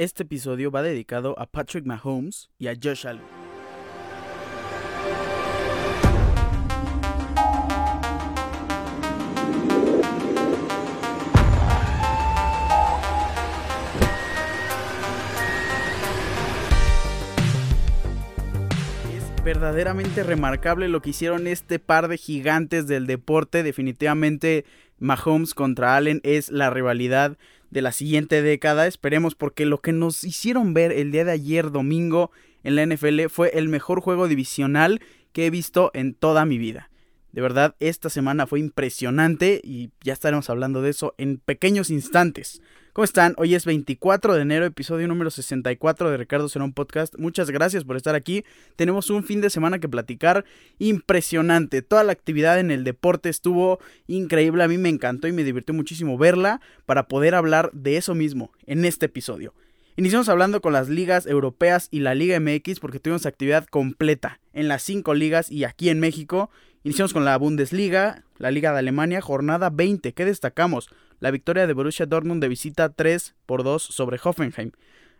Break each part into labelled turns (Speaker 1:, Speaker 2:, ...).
Speaker 1: Este episodio va dedicado a Patrick Mahomes y a Josh Allen. Es verdaderamente remarcable lo que hicieron este par de gigantes del deporte. Definitivamente Mahomes contra Allen es la rivalidad de la siguiente década. Esperemos porque lo que nos hicieron ver el día de ayer domingo en la NFL fue el mejor juego divisional que he visto en toda mi vida. De verdad, esta semana fue impresionante y ya estaremos hablando de eso en pequeños instantes. ¿Cómo están? Hoy es 24 de enero, episodio número 64 de Ricardo Serón Podcast. Muchas gracias por estar aquí. Tenemos un fin de semana que platicar impresionante. Toda la actividad en el deporte estuvo increíble. A mí me encantó y me divirtió muchísimo verla para poder hablar de eso mismo en este episodio. Iniciamos hablando con las ligas europeas y la Liga MX porque tuvimos actividad completa en las cinco ligas y aquí en México. Iniciamos con la Bundesliga, la Liga de Alemania, jornada 20. ¿Qué destacamos? La victoria de Borussia Dortmund de visita 3 por 2 sobre Hoffenheim.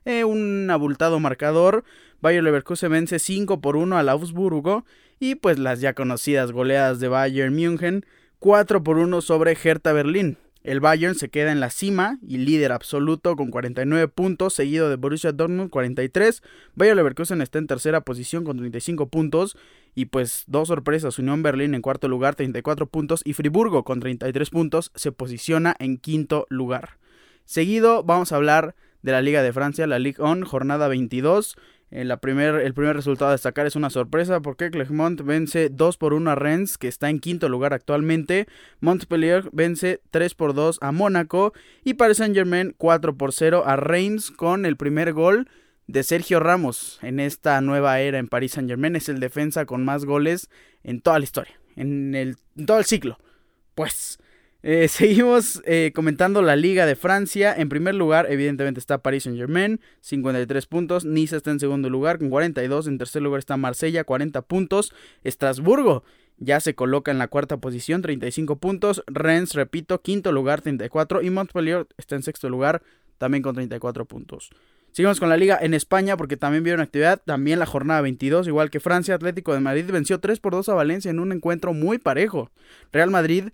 Speaker 1: Eh, un abultado marcador. Bayer Leverkusen vence 5 por 1 al Augsburgo. Y pues las ya conocidas goleadas de Bayern München 4 por 1 sobre Hertha Berlín. El Bayern se queda en la cima y líder absoluto con 49 puntos, seguido de Borussia Dortmund 43. Bayer Leverkusen está en tercera posición con 35 puntos y pues dos sorpresas, Unión Berlín en cuarto lugar 34 puntos y Friburgo con 33 puntos se posiciona en quinto lugar. Seguido vamos a hablar de la Liga de Francia, la Ligue 1, jornada 22. Eh, primer, el primer resultado a destacar es una sorpresa porque Clermont vence 2 por 1 a Rennes, que está en quinto lugar actualmente. Montpellier vence 3 por 2 a Mónaco. Y Paris Saint Germain 4 por 0 a Reims con el primer gol de Sergio Ramos en esta nueva era en Paris Saint Germain. Es el defensa con más goles en toda la historia, en, el, en todo el ciclo. Pues eh, seguimos eh, comentando la Liga de Francia. En primer lugar, evidentemente, está Paris Saint Germain, 53 puntos. Niza está en segundo lugar con 42. En tercer lugar está Marsella, 40 puntos. Estrasburgo ya se coloca en la cuarta posición, 35 puntos. Rennes, repito, quinto lugar, 34. Y Montpellier está en sexto lugar, también con 34 puntos. Seguimos con la liga en España porque también vieron actividad, también la jornada 22, igual que Francia, Atlético de Madrid venció 3 por 2 a Valencia en un encuentro muy parejo. Real Madrid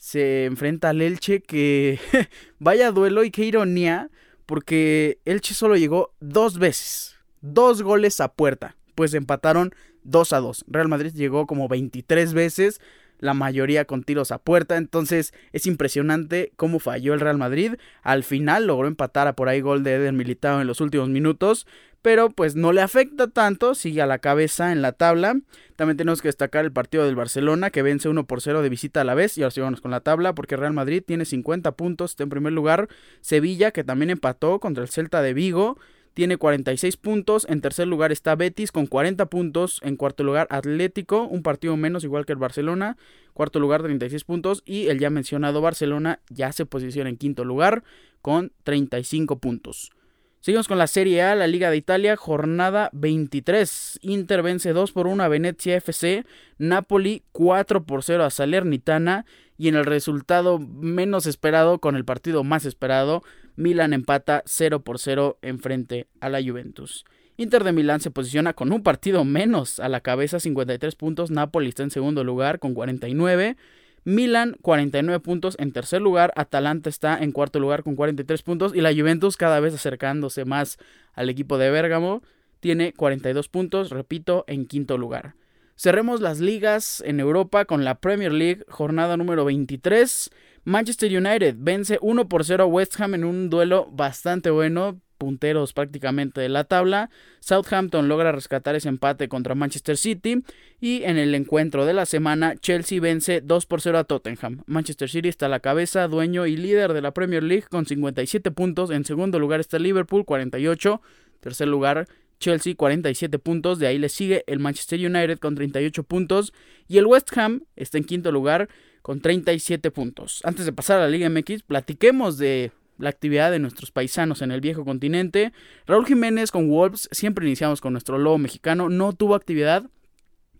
Speaker 1: se enfrenta al Elche que vaya duelo y qué ironía porque Elche solo llegó dos veces, dos goles a puerta, pues empataron 2 a 2. Real Madrid llegó como 23 veces, la mayoría con tiros a puerta, entonces es impresionante cómo falló el Real Madrid. Al final logró empatar a por ahí gol de Eder Militao en los últimos minutos, pero pues no le afecta tanto, sigue a la cabeza en la tabla. También tenemos que destacar el partido del Barcelona que vence 1 por 0 de visita a la vez y ahora sigamos con la tabla porque Real Madrid tiene 50 puntos, está en primer lugar. Sevilla que también empató contra el Celta de Vigo tiene 46 puntos. En tercer lugar está Betis con 40 puntos. En cuarto lugar Atlético, un partido menos igual que el Barcelona. Cuarto lugar 36 puntos. Y el ya mencionado Barcelona ya se posiciona en quinto lugar con 35 puntos. Seguimos con la Serie A, la Liga de Italia, jornada 23. Inter vence 2 por 1 a Venezia FC, Napoli 4 por 0 a Salernitana y en el resultado menos esperado con el partido más esperado, Milan empata 0 por 0 en frente a la Juventus. Inter de Milán se posiciona con un partido menos a la cabeza, 53 puntos, Napoli está en segundo lugar con 49 Milan 49 puntos en tercer lugar, Atalanta está en cuarto lugar con 43 puntos y la Juventus cada vez acercándose más al equipo de Bérgamo tiene 42 puntos, repito, en quinto lugar. Cerremos las ligas en Europa con la Premier League, jornada número 23. Manchester United vence 1 por 0 a West Ham en un duelo bastante bueno, punteros prácticamente de la tabla. Southampton logra rescatar ese empate contra Manchester City. Y en el encuentro de la semana, Chelsea vence 2 por 0 a Tottenham. Manchester City está a la cabeza, dueño y líder de la Premier League con 57 puntos. En segundo lugar está Liverpool, 48. Tercer lugar, Chelsea 47 puntos, de ahí le sigue el Manchester United con 38 puntos y el West Ham está en quinto lugar con 37 puntos. Antes de pasar a la Liga MX, platiquemos de la actividad de nuestros paisanos en el viejo continente. Raúl Jiménez con Wolves, siempre iniciamos con nuestro lobo mexicano, no tuvo actividad.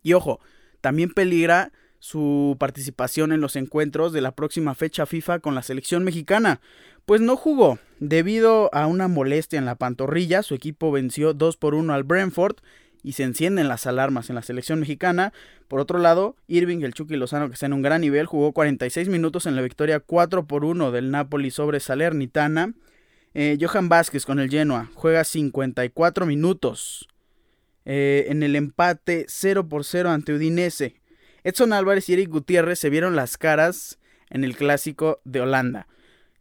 Speaker 1: Y ojo, también peligra su participación en los encuentros de la próxima fecha FIFA con la selección mexicana, pues no jugó. Debido a una molestia en la pantorrilla, su equipo venció 2 por 1 al Brentford y se encienden las alarmas en la selección mexicana. Por otro lado, Irving, el Chucky Lozano, que está en un gran nivel, jugó 46 minutos en la victoria 4 por 1 del Napoli sobre Salernitana. Eh, Johan Vázquez con el Genoa juega 54 minutos eh, en el empate 0 por 0 ante Udinese. Edson Álvarez y Eric Gutiérrez se vieron las caras en el clásico de Holanda.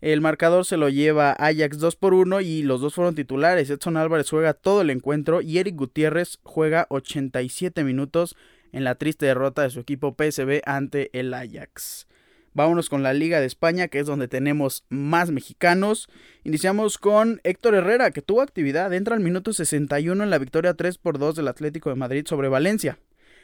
Speaker 1: El marcador se lo lleva Ajax 2 por 1 y los dos fueron titulares. Edson Álvarez juega todo el encuentro y Eric Gutiérrez juega 87 minutos en la triste derrota de su equipo PSB ante el Ajax. Vámonos con la Liga de España, que es donde tenemos más mexicanos. Iniciamos con Héctor Herrera, que tuvo actividad. Entra al minuto 61 en la victoria 3 por 2 del Atlético de Madrid sobre Valencia.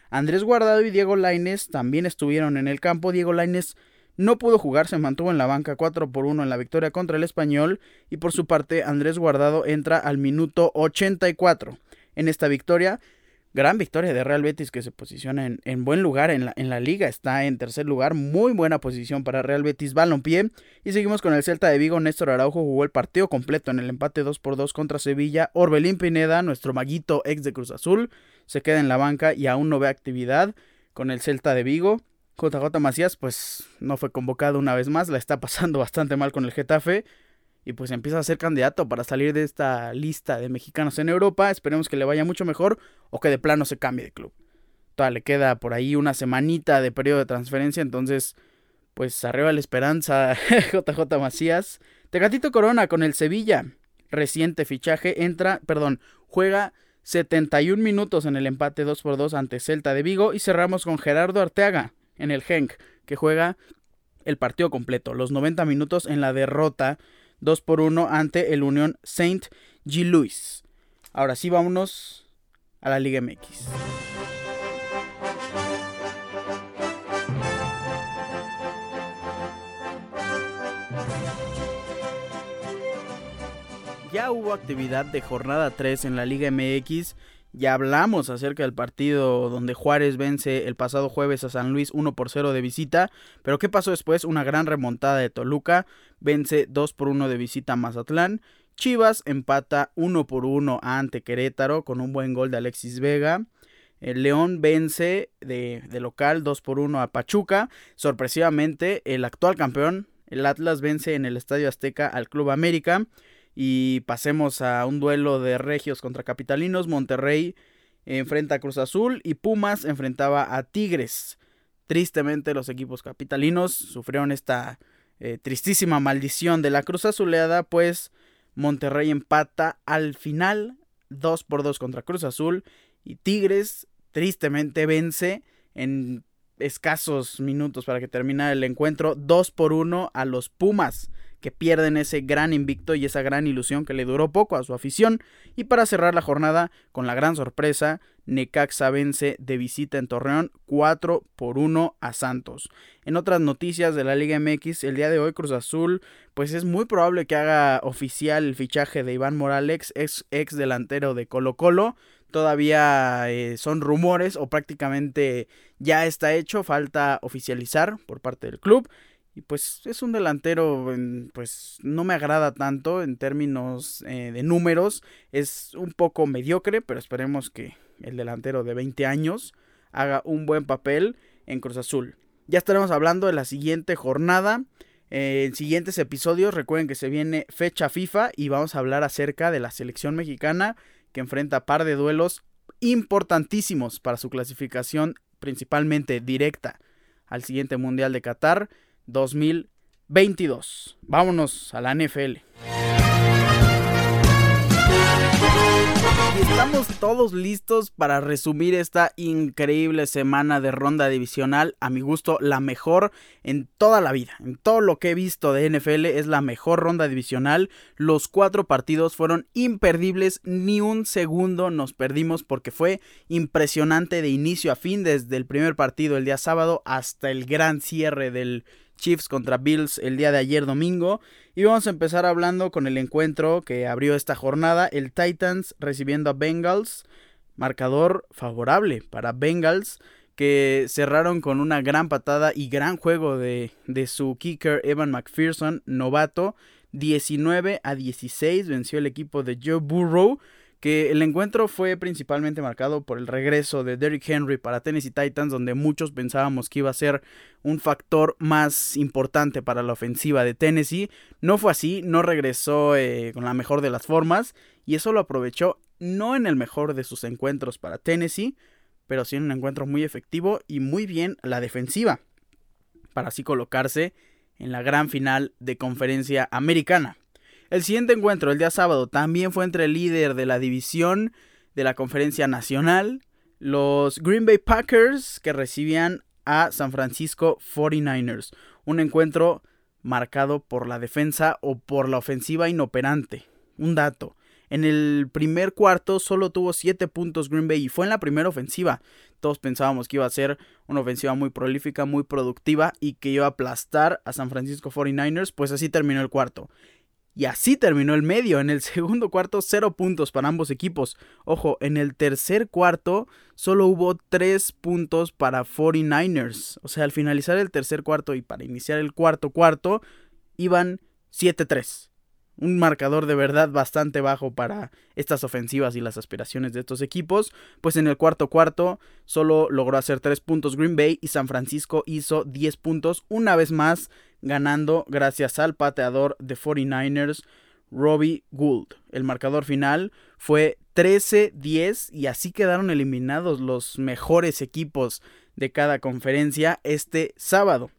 Speaker 1: Andrés Guardado y Diego Laines también estuvieron en el campo. Diego Laines no pudo jugar, se mantuvo en la banca 4 por 1 en la victoria contra el español y por su parte Andrés Guardado entra al minuto 84. En esta victoria, gran victoria de Real Betis que se posiciona en, buen lugar en la, liga, está en tercer lugar, muy buena posición para Real Betis Balompié y seguimos con el Celta de Vigo, Néstor Araujo jugó el partido completo en el empate 2 por 2 contra Sevilla, Orbelín Pineda, nuestro maguito ex de Cruz Azul, se queda en la banca y aún no ve actividad con el Celta de Vigo. JJ Macías pues no fue convocado una vez más, la está pasando bastante mal con el Getafe y pues empieza a ser candidato para salir de esta lista de mexicanos en Europa. Esperemos que le vaya mucho mejor o que de plano se cambie de club. Todavía le queda por ahí una semanita de periodo de transferencia, entonces pues arriba la esperanza JJ Macías. Tecatito Corona con el Sevilla, reciente fichaje, entra, perdón, juega 71 minutos en el empate 2 por 2 ante Celta de Vigo y cerramos con Gerardo Arteaga, en el Genk, que juega el partido completo, los 90 minutos en la derrota 2 por 1 ante el Unión Saint G. Louis. Ahora sí, vámonos a la Liga MX. Ya hubo actividad de jornada 3 en la Liga MX ya hablamos acerca del partido donde Juárez vence el pasado jueves a San Luis 1 por 0 de visita. Pero ¿qué pasó después? Una gran remontada de Toluca. Vence 2 por 1 de visita a Mazatlán. Chivas empata 1 por 1 ante Querétaro con un buen gol de Alexis Vega. El León vence de, de local 2 por 1 a Pachuca. Sorpresivamente, el actual campeón, el Atlas, vence en el Estadio Azteca al Club América. Y pasemos a un duelo de regios contra capitalinos. Monterrey enfrenta a Cruz Azul y Pumas enfrentaba a Tigres. Tristemente los equipos capitalinos sufrieron esta eh, tristísima maldición de la Cruz Azuleada, pues Monterrey empata al final 2 por 2 contra Cruz Azul y Tigres tristemente vence en escasos minutos para que termine el encuentro 2 por 1 a los Pumas que pierden ese gran invicto y esa gran ilusión que le duró poco a su afición. Y para cerrar la jornada con la gran sorpresa, Necaxa vence de visita en Torreón 4 por 1 a Santos. En otras noticias de la Liga MX, el día de hoy Cruz Azul, pues es muy probable que haga oficial el fichaje de Iván Morales, ex, ex delantero de Colo Colo. Todavía eh, son rumores o prácticamente ya está hecho, falta oficializar por parte del club. Y pues es un delantero, pues no me agrada tanto en términos eh, de números. Es un poco mediocre, pero esperemos que el delantero de 20 años haga un buen papel en Cruz Azul. Ya estaremos hablando de la siguiente jornada. Eh, en siguientes episodios recuerden que se viene fecha FIFA y vamos a hablar acerca de la selección mexicana que enfrenta par de duelos importantísimos para su clasificación principalmente directa al siguiente Mundial de Qatar 2022. Vámonos a la NFL. Y estamos todos listos para resumir esta increíble semana de ronda divisional. A mi gusto, la mejor en toda la vida. En todo lo que he visto de NFL es la mejor ronda divisional. Los cuatro partidos fueron imperdibles. Ni un segundo nos perdimos porque fue impresionante de inicio a fin. Desde el primer partido el día sábado hasta el gran cierre del Chiefs contra Bills el día de ayer domingo. Y vamos a empezar hablando con el encuentro que abrió esta jornada, el Titans recibiendo a Bengals, marcador favorable para Bengals que cerraron con una gran patada y gran juego de, de su kicker Evan McPherson, novato, 19 a 16 venció el equipo de Joe Burrow que el encuentro fue principalmente marcado por el regreso de Derrick Henry para Tennessee Titans, donde muchos pensábamos que iba a ser un factor más importante para la ofensiva de Tennessee. No fue así, no regresó eh, con la mejor de las formas y eso lo aprovechó no en el mejor de sus encuentros para Tennessee, pero sí en un encuentro muy efectivo y muy bien la defensiva, para así colocarse en la gran final de conferencia americana. El siguiente encuentro, el día sábado, también fue entre el líder de la división de la conferencia nacional, los Green Bay Packers, que recibían a San Francisco 49ers. Un encuentro marcado por la defensa o por la ofensiva inoperante. Un dato. En el primer cuarto solo tuvo 7 puntos Green Bay y fue en la primera ofensiva. Todos pensábamos que iba a ser una ofensiva muy prolífica, muy productiva y que iba a aplastar a San Francisco 49ers, pues así terminó el cuarto. Y así terminó el medio. En el segundo cuarto, cero puntos para ambos equipos. Ojo, en el tercer cuarto solo hubo tres puntos para 49ers. O sea, al finalizar el tercer cuarto y para iniciar el cuarto cuarto, iban 7-3 un marcador de verdad bastante bajo para estas ofensivas y las aspiraciones de estos equipos, pues en el cuarto cuarto solo logró hacer 3 puntos Green Bay y San Francisco hizo 10 puntos, una vez más ganando gracias al pateador de 49ers, Robbie Gould. El marcador final fue 13-10 y así quedaron eliminados los mejores equipos de cada conferencia este sábado.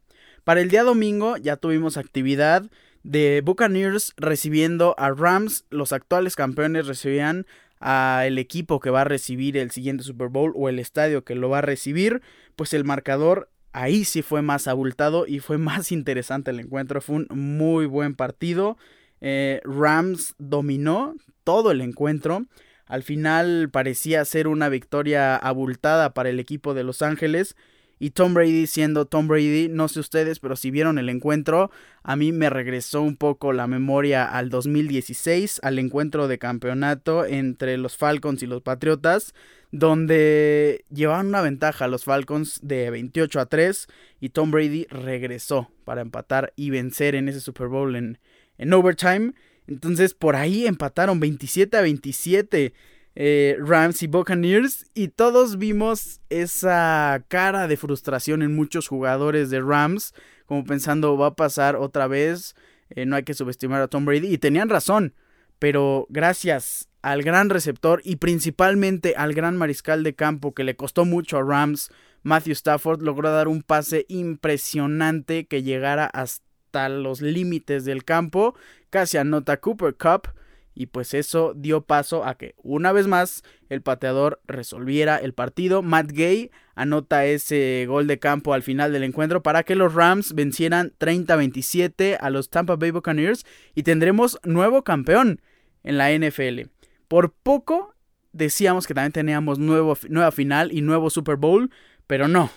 Speaker 1: Para el día domingo ya tuvimos actividad de Buccaneers recibiendo a Rams. Los actuales campeones recibían al equipo que va a recibir el siguiente Super Bowl o el estadio que lo va a recibir. Pues el marcador ahí sí fue más abultado y fue más interesante el encuentro. Fue un muy buen partido. Eh, Rams dominó todo el encuentro. Al final parecía ser una victoria abultada para el equipo de Los Ángeles y Tom Brady siendo Tom Brady, no sé ustedes, pero si vieron el encuentro, a mí me regresó un poco la memoria al 2016, al encuentro de campeonato entre los Falcons y los Patriotas, donde llevaban una ventaja los Falcons de 28 a 3 y Tom Brady regresó para empatar y vencer en ese Super Bowl en, en overtime. Entonces por ahí empataron 27 a 27. Eh, Rams y Buccaneers y todos vimos esa cara de frustración en muchos jugadores de Rams, como pensando va a pasar otra vez, eh, no hay que subestimar a Tom Brady y tenían razón, pero gracias al gran receptor y principalmente al gran mariscal de campo que le costó mucho a Rams, Matthew Stafford logró dar un pase impresionante que llegara hasta los límites del campo, casi anota Cooper Cup y pues eso dio paso a que una vez más el pateador resolviera el partido. Matt Gay anota ese gol de campo al final del encuentro para que los Rams vencieran 30-27 a los Tampa Bay Buccaneers y tendremos nuevo campeón en la NFL. Por poco decíamos que también teníamos nuevo, nueva final y nuevo Super Bowl, pero no.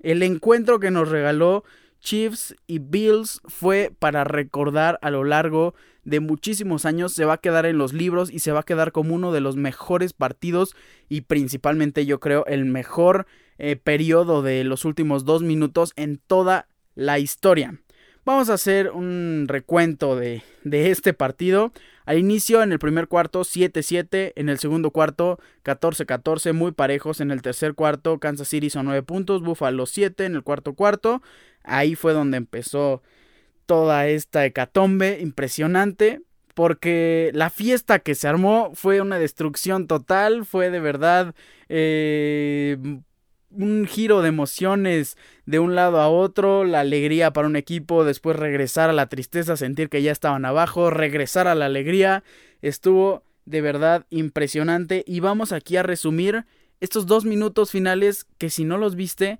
Speaker 1: El encuentro que nos regaló Chiefs y Bills fue para recordar a lo largo de muchísimos años, se va a quedar en los libros y se va a quedar como uno de los mejores partidos y principalmente yo creo el mejor eh, periodo de los últimos dos minutos en toda la historia. Vamos a hacer un recuento de, de, este partido. Al inicio, en el primer cuarto, 7-7. En el segundo cuarto, 14-14. Muy parejos. En el tercer cuarto, Kansas City son 9 puntos. Buffalo 7 en el cuarto cuarto. Ahí fue donde empezó toda esta hecatombe impresionante porque la fiesta que se armó fue una destrucción total, fue de verdad eh, un giro de emociones de un lado a otro, la alegría para un equipo, después regresar a la tristeza, sentir que ya estaban abajo, regresar a la alegría, estuvo de verdad impresionante. Y vamos aquí a resumir estos dos minutos finales que si no los viste,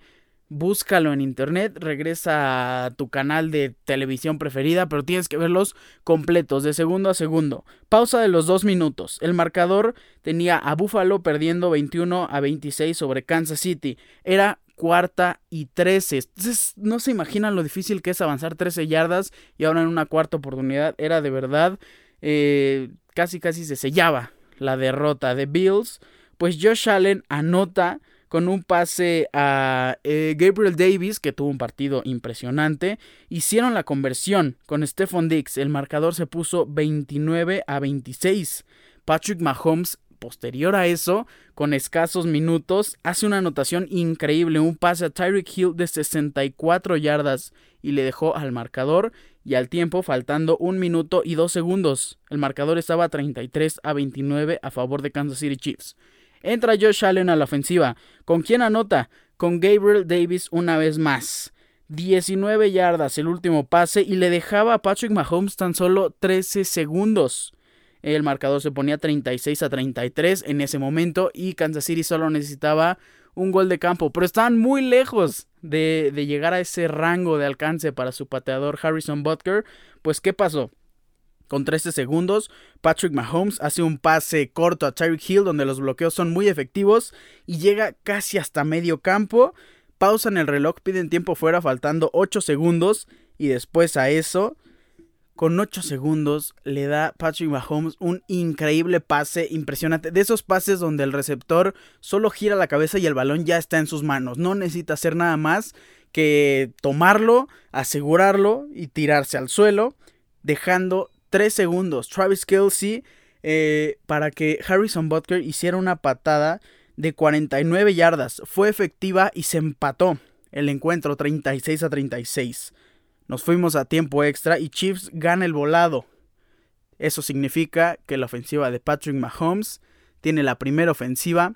Speaker 1: búscalo en internet, regresa a tu canal de televisión preferida, pero tienes que verlos completos, de segundo a segundo. Pausa de los dos minutos. El marcador tenía a Buffalo perdiendo 21 a 26 sobre Kansas City. Era cuarta y 13. Entonces, no se imaginan lo difícil que es avanzar 13 yardas y ahora en una cuarta oportunidad era de verdad eh, casi casi se sellaba la derrota de Bills. Pues Josh Allen anota con un pase a eh, Gabriel Davis, que tuvo un partido impresionante. Hicieron la conversión con Stephon Dix. El marcador se puso 29 a 26. Patrick Mahomes posterior a eso, con escasos minutos, hace una anotación increíble, un pase a Tyreek Hill de 64 yardas y le dejó al marcador y al tiempo faltando un minuto y dos segundos. El marcador estaba 33 a 29 a favor de Kansas City Chiefs. Entra Josh Allen a la ofensiva. ¿Con quién anota? Con Gabriel Davis una vez más. 19 yardas el último pase y le dejaba a Patrick Mahomes tan solo 13 segundos. El marcador se ponía 36 a 33 en ese momento y Kansas City solo necesitaba un gol de campo, pero estaban muy lejos de, llegar a ese rango de alcance para su pateador Harrison Butker. Pues, ¿qué pasó? Con 13 segundos, Patrick Mahomes hace un pase corto a Tyreek Hill donde los bloqueos son muy efectivos y llega casi hasta medio campo. Pausan el reloj, piden tiempo fuera faltando 8 segundos y después a eso con 8 segundos le da Patrick Mahomes un increíble pase impresionante. De esos pases donde el receptor solo gira la cabeza y el balón ya está en sus manos. No necesita hacer nada más que tomarlo, asegurarlo y tirarse al suelo, dejando 3 segundos. Travis Kelsey eh, para que Harrison Butker hiciera una patada de 49 yardas. Fue efectiva y se empató el encuentro 36 a 36. Nos fuimos a tiempo extra y Chiefs gana el volado. Eso significa que la ofensiva de Patrick Mahomes tiene la primera ofensiva.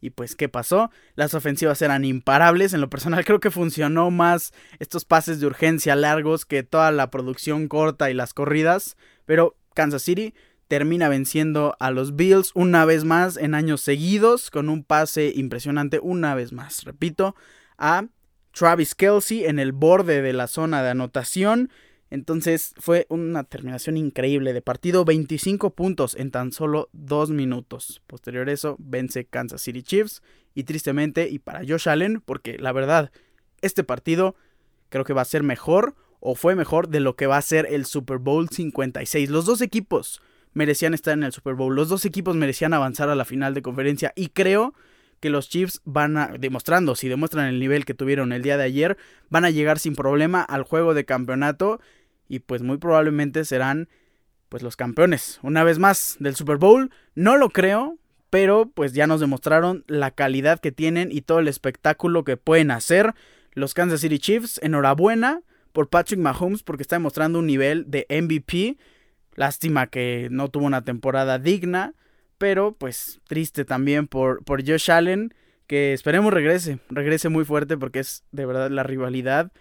Speaker 1: Y pues, ¿qué pasó? Las ofensivas eran imparables. En lo personal creo que funcionó más estos pases de urgencia largos que toda la producción corta y las corridas. Pero Kansas City termina venciendo a los Bills una vez más en años seguidos con un pase impresionante una vez más. Repito, a Travis Kelsey en el borde de la zona de anotación. Entonces fue una terminación increíble de partido, 25 puntos en tan solo 2 minutos. Posterior a eso, vence Kansas City Chiefs y tristemente, y para Josh Allen, porque la verdad, este partido creo que va a ser mejor o fue mejor de lo que va a ser el Super Bowl 56. Los dos equipos merecían estar en el Super Bowl, los dos equipos merecían avanzar a la final de conferencia y creo que los Chiefs van a, demostrando, si demuestran el nivel que tuvieron el día de ayer, van a llegar sin problema al juego de campeonato y pues muy probablemente serán pues los campeones una vez más del Super Bowl. No lo creo, pero pues ya nos demostraron la calidad que tienen y todo el espectáculo que pueden hacer los Kansas City Chiefs. Enhorabuena por Patrick Mahomes porque está demostrando un nivel de MVP. Lástima que no tuvo una temporada digna pero pues triste también por, por Josh Allen, que esperemos regrese, regrese muy fuerte porque es de verdad la rivalidad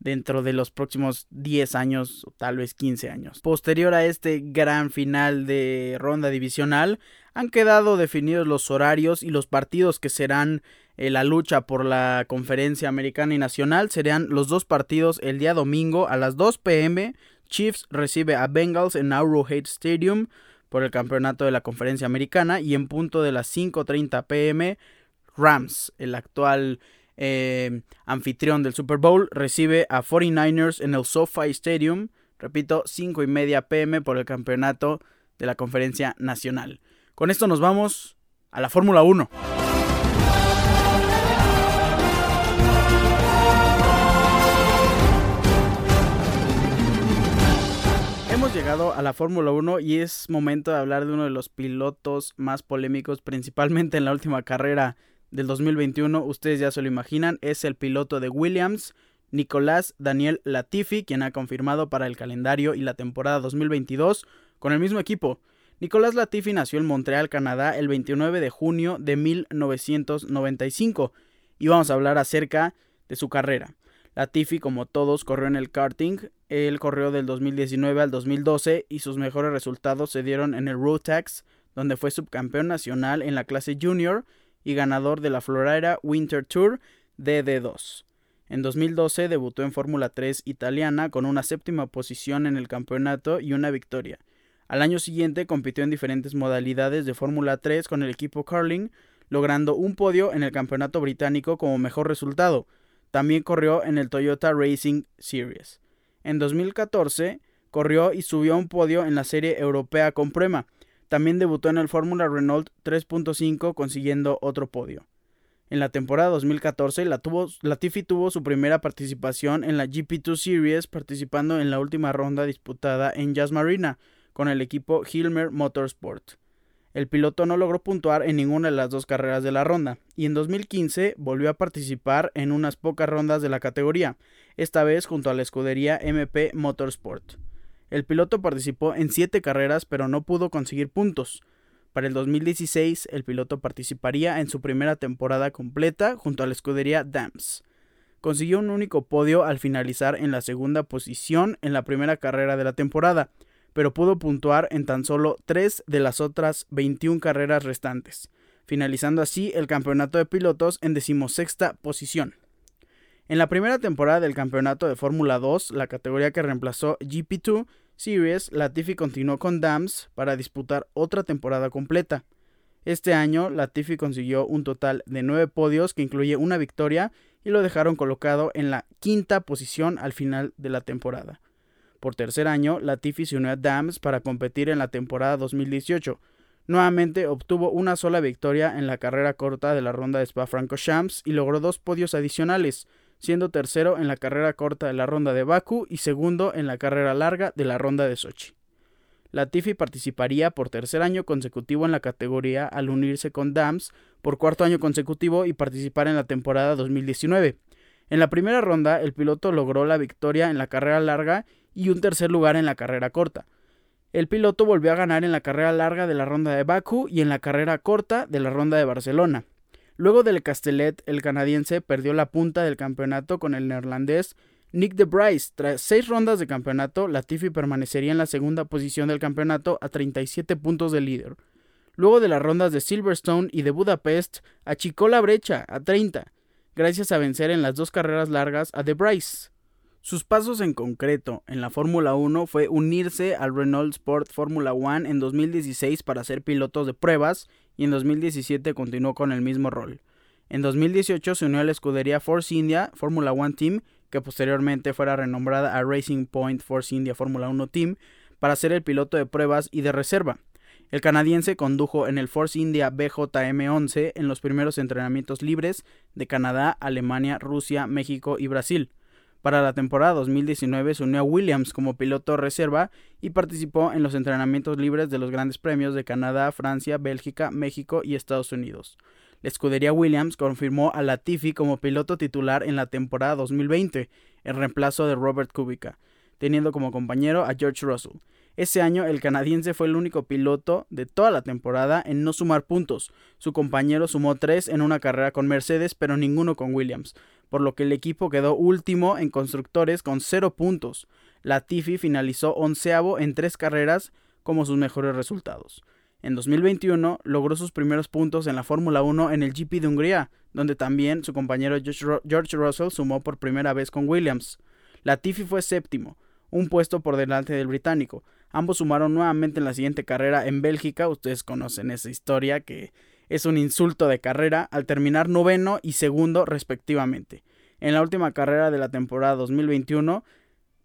Speaker 1: dentro de los próximos 10 años o tal vez 15 años. Posterior a este gran final de ronda divisional, han quedado definidos los horarios y los partidos que serán eh, la lucha por la conferencia americana y nacional. Serán los dos partidos el día domingo a las 2 pm. Chiefs recibe a Bengals en Arrowhead Stadium por el campeonato de la conferencia americana y en punto de las 5.30 pm Rams, el actual eh, anfitrión del Super Bowl, recibe a 49ers en el SoFi Stadium, repito, 5 y media pm por el campeonato de la conferencia nacional. Con esto nos vamos a la Fórmula 1. A la Fórmula 1 y es momento de hablar de uno de los pilotos más polémicos, principalmente en la última carrera del 2021. Ustedes ya se lo imaginan, es el piloto de Williams, Nicolás Daniel Latifi, quien ha confirmado para el calendario y la temporada 2022 con el mismo equipo. Nicolás Latifi nació en Montreal, Canadá, el 29 de junio de 1995 y vamos a hablar acerca de su carrera. Latifi, como todos, corrió en el karting. Él corrió del 2019 al 2012 y sus mejores resultados se dieron en el Road Tax, donde fue subcampeón nacional en la clase junior y ganador de la Florida Winter Tour DD2. En 2012 debutó en Fórmula 3 italiana con una séptima posición en el campeonato y una victoria. Al año siguiente compitió en diferentes modalidades de Fórmula 3 con el equipo Carling, logrando un podio en el campeonato británico como mejor resultado, también corrió en el Toyota Racing Series. En 2014 corrió y subió a un podio en la serie europea con Prema. También debutó en el Fórmula Renault 3.5 consiguiendo otro podio. En la temporada 2014, la tuvo, Latifi tuvo su primera participación en la GP2 Series, participando en la última ronda disputada en Jazz Marina con el equipo Hilmer Motorsport. El piloto no logró puntuar en ninguna de las dos carreras de la ronda, y en 2015 volvió a participar en unas pocas rondas de la categoría, esta vez junto a la escudería MP Motorsport. El piloto participó en siete carreras pero no pudo conseguir puntos, para el 2016, el piloto participaría en su primera temporada completa junto a la escudería Dams. Consiguió un único podio al finalizar en la segunda posición en la primera carrera de la temporada, pero pudo puntuar en tan solo tres de las otras 21 carreras restantes, finalizando así el campeonato de pilotos en decimosexta posición. En la primera temporada del campeonato de Fórmula 2, la categoría que reemplazó GP2, Series, Latifi continuó con Dams para disputar otra temporada completa. Este año, Latifi consiguió un total de nueve podios que incluye una victoria y lo dejaron colocado en la quinta posición al final de la temporada. Por tercer año, Latifi se unió a Dams para competir en la temporada 2018. Nuevamente obtuvo una sola victoria en la carrera corta de la ronda de Spa-Francorchamps y logró dos podios adicionales, siendo tercero en la carrera corta de la ronda de Baku y segundo en la carrera larga de la ronda de Sochi. Latifi participaría por tercer año consecutivo en la categoría al unirse con Dams por cuarto año consecutivo y participar en la temporada 2019. En la primera ronda, el piloto logró la victoria en la carrera larga y un tercer lugar en la carrera corta. El piloto volvió a ganar en la carrera larga de la ronda de Baku y en la carrera corta de la ronda de Barcelona. Luego del Castellet, el canadiense perdió la punta del campeonato con el neerlandés Nick de Bryce. Tras seis rondas de campeonato, Latifi permanecería en la segunda posición del campeonato a 37 puntos de líder. Luego de las rondas de Silverstone y de Budapest, achicó la brecha a 30, gracias a vencer en las dos carreras largas a de Bryce. Sus pasos en concreto en la Fórmula 1 fue unirse al Renault Sport Fórmula 1 en 2016 para ser piloto de pruebas y en 2017 continuó con el mismo rol. En 2018 se unió a la escudería Force India Fórmula 1 Team, que posteriormente fuera renombrada a Racing Point Force India Fórmula 1 Team, para ser el piloto de pruebas y de reserva. El canadiense condujo en el Force India BJM-11 en los primeros entrenamientos libres de Canadá, Alemania, Rusia, México y Brasil. Para la temporada 2019 se unió a Williams como piloto reserva y participó en los entrenamientos libres de los grandes premios de Canadá, Francia, Bélgica, México y Estados Unidos. La escudería Williams confirmó a Latifi como piloto titular en la temporada 2020, en reemplazo de Robert Kubica, teniendo como compañero a George Russell. Ese año el canadiense fue el único piloto de toda la temporada en no sumar puntos. Su compañero sumó tres en una carrera con Mercedes, pero ninguno con Williams por lo que el equipo quedó último en constructores con 0 puntos. Latifi finalizó onceavo en tres carreras como sus mejores resultados. En 2021 logró sus primeros puntos en la Fórmula 1 en el GP de Hungría, donde también su compañero George Russell sumó por primera vez con Williams. Latifi fue séptimo, un puesto por delante del británico. Ambos sumaron nuevamente en la siguiente carrera en Bélgica, ustedes conocen esa historia que es un insulto de carrera al terminar noveno y segundo respectivamente. En la última carrera de la temporada 2021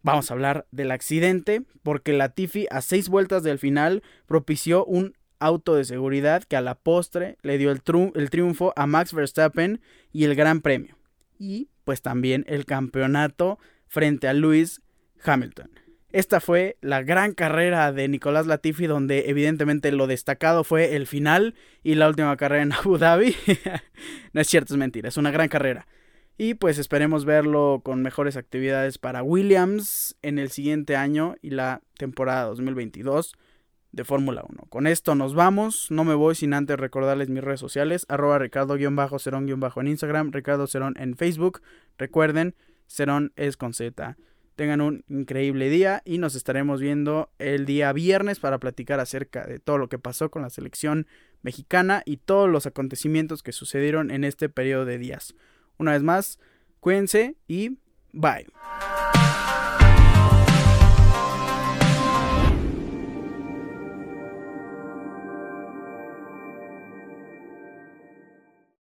Speaker 1: vamos a hablar del accidente porque Latifi a seis vueltas del final propició un auto de seguridad que a la postre le dio el, el triunfo a Max Verstappen y el Gran Premio. Y pues también el campeonato frente a Lewis Hamilton. Esta fue la gran carrera de Nicolás Latifi, donde evidentemente lo destacado fue el final y la última carrera en Abu Dhabi. no es cierto, es mentira, es una gran carrera. Y pues esperemos verlo con mejores actividades para Williams en el siguiente año y la temporada 2022 de Fórmula 1. Con esto nos vamos. No me voy sin antes recordarles mis redes sociales. Arroba Ricardo-Cerón- en Instagram. Ricardo Cerón en Facebook. Recuerden, Cerón es con Z. Tengan un increíble día y nos estaremos viendo el día viernes para platicar acerca de todo lo que pasó con la selección mexicana y todos los acontecimientos que sucedieron en este periodo de días. Una vez más, cuídense y bye.